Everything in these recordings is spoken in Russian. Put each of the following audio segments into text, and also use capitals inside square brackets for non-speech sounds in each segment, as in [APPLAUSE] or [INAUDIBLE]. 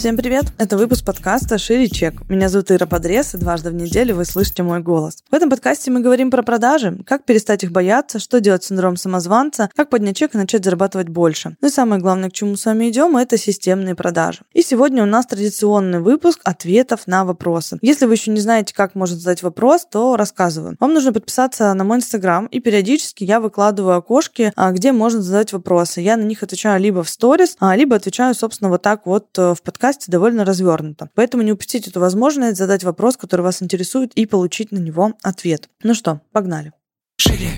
Всем привет! Это выпуск подкаста «Шире чек». Меня зовут Ира Подрез, и дважды в неделю вы слышите мой голос. В этом подкасте мы говорим про продажи, как перестать их бояться, что делать с синдромом самозванца, как поднять чек и начать зарабатывать больше. Ну и самое главное, к чему с вами идем, это системные продажи. И сегодня у нас традиционный выпуск ответов на вопросы. Если вы еще не знаете, как можно задать вопрос, то рассказываю. Вам нужно подписаться на мой инстаграм, и периодически я выкладываю окошки, а, где можно задать вопросы. Я на них отвечаю либо в сторис, а, либо отвечаю, собственно, вот так вот э, в подкасте подкасте довольно развернуто. Поэтому не упустите эту возможность задать вопрос, который вас интересует, и получить на него ответ. Ну что, погнали. Шире.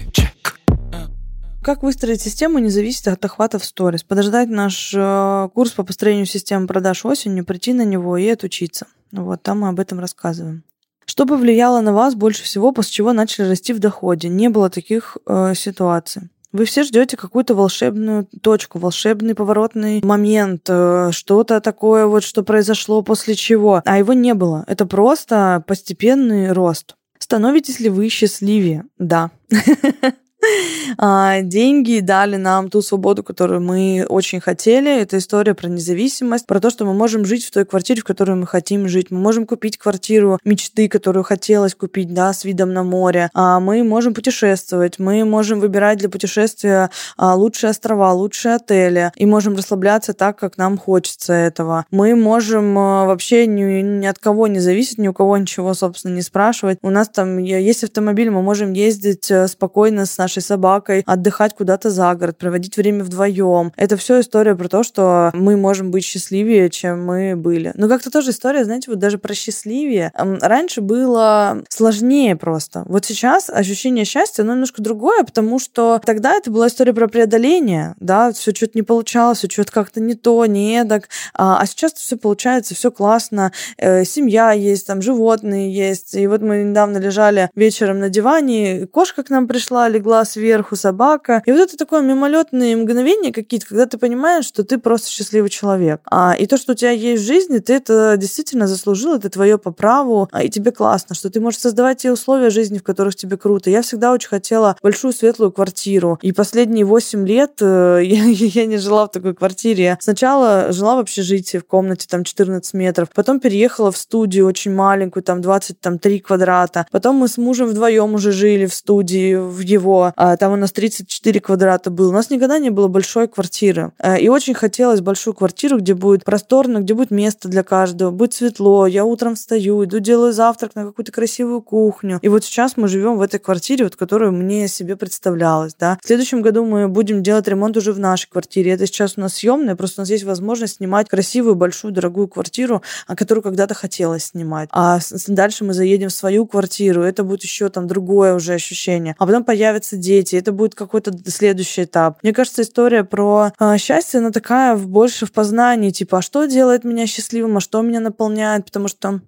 Как выстроить систему не зависит от охвата в сторис. Подождать наш э, курс по построению системы продаж осенью, прийти на него и отучиться. Вот там мы об этом рассказываем. Что повлияло на вас больше всего, после чего начали расти в доходе? Не было таких э, ситуаций. Вы все ждете какую-то волшебную точку, волшебный поворотный момент, э, что-то такое вот, что произошло после чего. А его не было. Это просто постепенный рост. Становитесь ли вы счастливее? Да. [LAUGHS] [LAUGHS] А, деньги дали нам ту свободу, которую мы очень хотели. Это история про независимость, про то, что мы можем жить в той квартире, в которой мы хотим жить. Мы можем купить квартиру мечты, которую хотелось купить, да, с видом на море. А мы можем путешествовать, мы можем выбирать для путешествия а, лучшие острова, лучшие отели, и можем расслабляться так, как нам хочется этого. Мы можем вообще ни, ни от кого не зависеть, ни у кого ничего, собственно, не спрашивать. У нас там есть автомобиль, мы можем ездить э, спокойно с нашей нашей собакой, отдыхать куда-то за город, проводить время вдвоем. Это все история про то, что мы можем быть счастливее, чем мы были. Но как-то тоже история, знаете, вот даже про счастливее. Раньше было сложнее просто. Вот сейчас ощущение счастья, оно немножко другое, потому что тогда это была история про преодоление, да, все что-то не получалось, что-то как-то не то, не эдак, а, а сейчас все получается, все классно, э, семья есть, там животные есть, и вот мы недавно лежали вечером на диване, кошка к нам пришла, легла сверху собака. И вот это такое мимолетные мгновения какие-то, когда ты понимаешь, что ты просто счастливый человек. А, и то, что у тебя есть в жизни, ты это действительно заслужил, это твое по праву, а, и тебе классно, что ты можешь создавать те условия жизни, в которых тебе круто. Я всегда очень хотела большую светлую квартиру. И последние 8 лет э, [LAUGHS] я, я не жила в такой квартире. Сначала жила в общежитии в комнате там 14 метров, потом переехала в студию очень маленькую, там 23 квадрата. Потом мы с мужем вдвоем уже жили в студии, в его а, там у нас 34 квадрата было. У нас никогда не было большой квартиры. А, и очень хотелось большую квартиру, где будет просторно, где будет место для каждого, будет светло. Я утром встаю, иду делаю завтрак на какую-то красивую кухню. И вот сейчас мы живем в этой квартире, вот, которую мне себе представлялось. Да. В следующем году мы будем делать ремонт уже в нашей квартире. Это сейчас у нас съемная, просто у нас есть возможность снимать красивую, большую, дорогую квартиру, которую когда-то хотелось снимать. А дальше мы заедем в свою квартиру, это будет еще там другое уже ощущение. А потом появится дети, это будет какой-то следующий этап. Мне кажется, история про э, счастье, она такая больше в познании, типа, а что делает меня счастливым, а что меня наполняет, потому что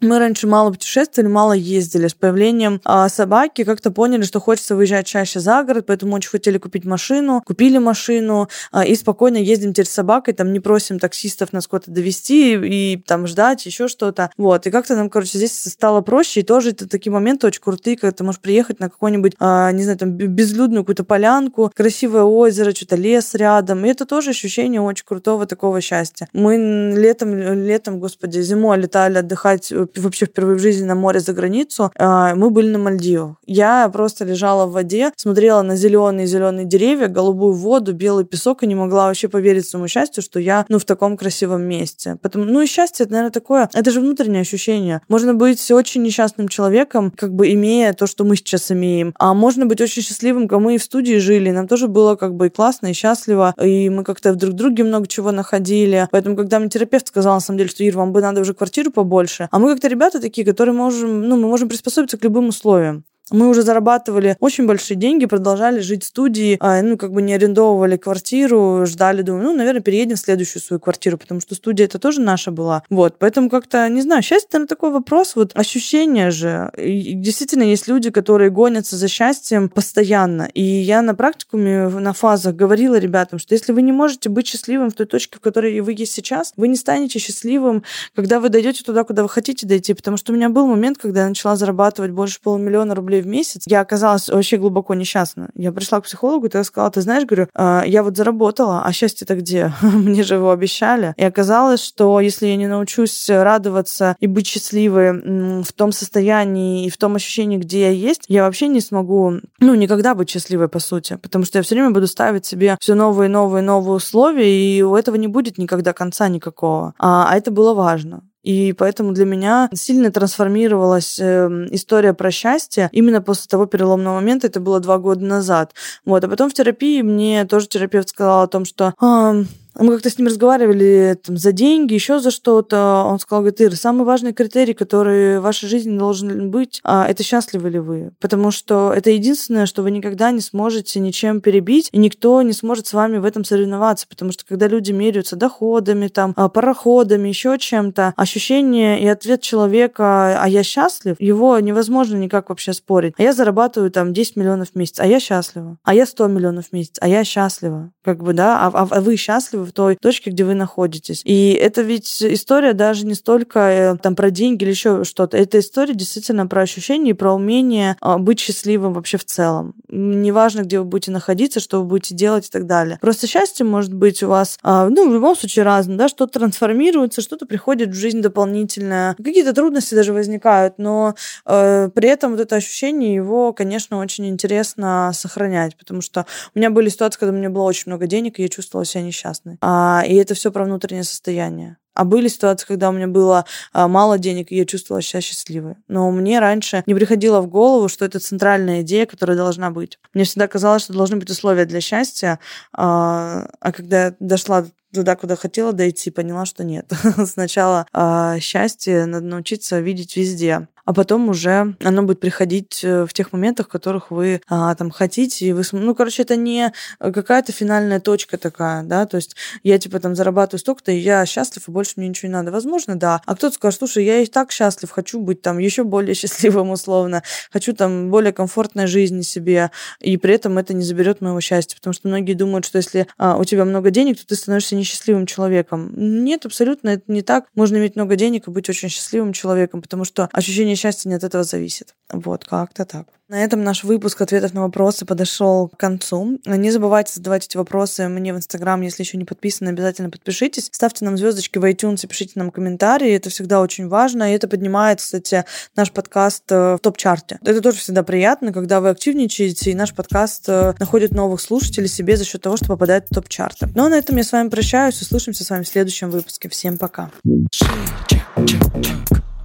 мы раньше мало путешествовали, мало ездили. С появлением а, собаки как-то поняли, что хочется выезжать чаще за город, поэтому очень хотели купить машину, купили машину а, и спокойно ездим теперь с собакой, там не просим таксистов нас куда-то довести и, и там ждать, еще что-то. Вот, и как-то нам, короче, здесь стало проще, и тоже это такие моменты очень крутые, когда ты можешь приехать на какой-нибудь, а, не знаю, там безлюдную какую-то полянку, красивое озеро, что-то лес рядом, и это тоже ощущение очень крутого такого счастья. Мы летом, летом, господи, зимой летали отдыхать э, вообще впервые в жизни на море за границу, а, мы были на Мальдивах. Я просто лежала в воде, смотрела на зеленые-зеленые деревья, голубую воду, белый песок и не могла вообще поверить своему счастью, что я, ну, в таком красивом месте. Поэтому, ну, и счастье, это, наверное, такое, это же внутреннее ощущение. Можно быть очень несчастным человеком, как бы имея то, что мы сейчас имеем. А можно быть очень счастливым, как мы и в студии жили. Нам тоже было как бы и классно, и счастливо, и мы как-то друг друге много чего находили. Поэтому, когда мне терапевт сказал, на самом деле, что, Ир, вам бы надо уже квартиру побольше, а мы как-то ребята такие, которые можем, ну, мы можем приспособиться к любым условиям. Мы уже зарабатывали очень большие деньги, продолжали жить в студии, а, ну, как бы не арендовывали квартиру, ждали, думаю, ну, наверное, переедем в следующую свою квартиру, потому что студия это тоже наша была. Вот, поэтому как-то, не знаю, счастье, наверное, такой вопрос, вот ощущение же. И действительно, есть люди, которые гонятся за счастьем постоянно. И я на практикуме, на фазах говорила ребятам, что если вы не можете быть счастливым в той точке, в которой вы есть сейчас, вы не станете счастливым, когда вы дойдете туда, куда вы хотите дойти. Потому что у меня был момент, когда я начала зарабатывать больше полумиллиона рублей рублей в месяц, я оказалась вообще глубоко несчастна. Я пришла к психологу, и я сказала, ты знаешь, говорю, «А, я вот заработала, а счастье-то где? [LAUGHS] Мне же его обещали. И оказалось, что если я не научусь радоваться и быть счастливой в том состоянии и в том ощущении, где я есть, я вообще не смогу, ну, никогда быть счастливой, по сути, потому что я все время буду ставить себе все новые, новые, новые условия, и у этого не будет никогда конца никакого. А, а это было важно. И поэтому для меня сильно трансформировалась э, история про счастье именно после того переломного момента. Это было два года назад. Вот. А потом в терапии мне тоже терапевт сказал о том, что мы как-то с ним разговаривали там, за деньги, еще за что-то. Он сказал, говорит, Ир, самый важный критерий, который в вашей жизни должен быть, а, это счастливы ли вы. Потому что это единственное, что вы никогда не сможете ничем перебить, и никто не сможет с вами в этом соревноваться. Потому что когда люди меряются доходами, там, а, пароходами, еще чем-то, ощущение и ответ человека, а я счастлив, его невозможно никак вообще спорить. А я зарабатываю там 10 миллионов в месяц, а я счастлива. А я 100 миллионов в месяц, а я счастлива. Как бы, да, а, а, а вы счастливы той точке, где вы находитесь. И это ведь история даже не столько э, там про деньги или еще что-то. Это история действительно про ощущение и про умение а, быть счастливым вообще в целом. Неважно, где вы будете находиться, что вы будете делать и так далее. Просто счастье может быть у вас, а, ну, в любом случае разное, да, что-то трансформируется, что-то приходит в жизнь дополнительное. Какие-то трудности даже возникают, но э, при этом вот это ощущение, его, конечно, очень интересно сохранять, потому что у меня были ситуации, когда у меня было очень много денег, и я чувствовала себя несчастной. А, и это все про внутреннее состояние. А были ситуации, когда у меня было а, мало денег, и я чувствовала себя счастливой. Но мне раньше не приходило в голову, что это центральная идея, которая должна быть. Мне всегда казалось, что должны быть условия для счастья. А, а когда я дошла туда, куда хотела дойти, поняла, что нет. [LAUGHS] Сначала а, счастье надо научиться видеть везде а потом уже оно будет приходить э, в тех моментах, в которых вы а, там хотите. И вы, ну, короче, это не какая-то финальная точка такая, да, то есть я типа там зарабатываю столько-то, и я счастлив, и больше мне ничего не надо. Возможно, да. А кто-то скажет, слушай, я и так счастлив, хочу быть там еще более [LAUGHS] счастливым условно, хочу там более комфортной жизни себе, и при этом это не заберет моего счастья, потому что многие думают, что если а, у тебя много денег, то ты становишься несчастливым человеком. Нет, абсолютно это не так. Можно иметь много денег и быть очень счастливым человеком, потому что ощущение счастье не от этого зависит. Вот, как-то так. На этом наш выпуск ответов на вопросы подошел к концу. Не забывайте задавать эти вопросы мне в Инстаграм, если еще не подписаны, обязательно подпишитесь. Ставьте нам звездочки в iTunes пишите нам комментарии. Это всегда очень важно. И это поднимает, кстати, наш подкаст э, в топ-чарте. Это тоже всегда приятно, когда вы активничаете, и наш подкаст э, находит новых слушателей себе за счет того, что попадает в топ-чарты. Ну а на этом я с вами прощаюсь. Услышимся с вами в следующем выпуске. Всем пока.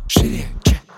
Шире,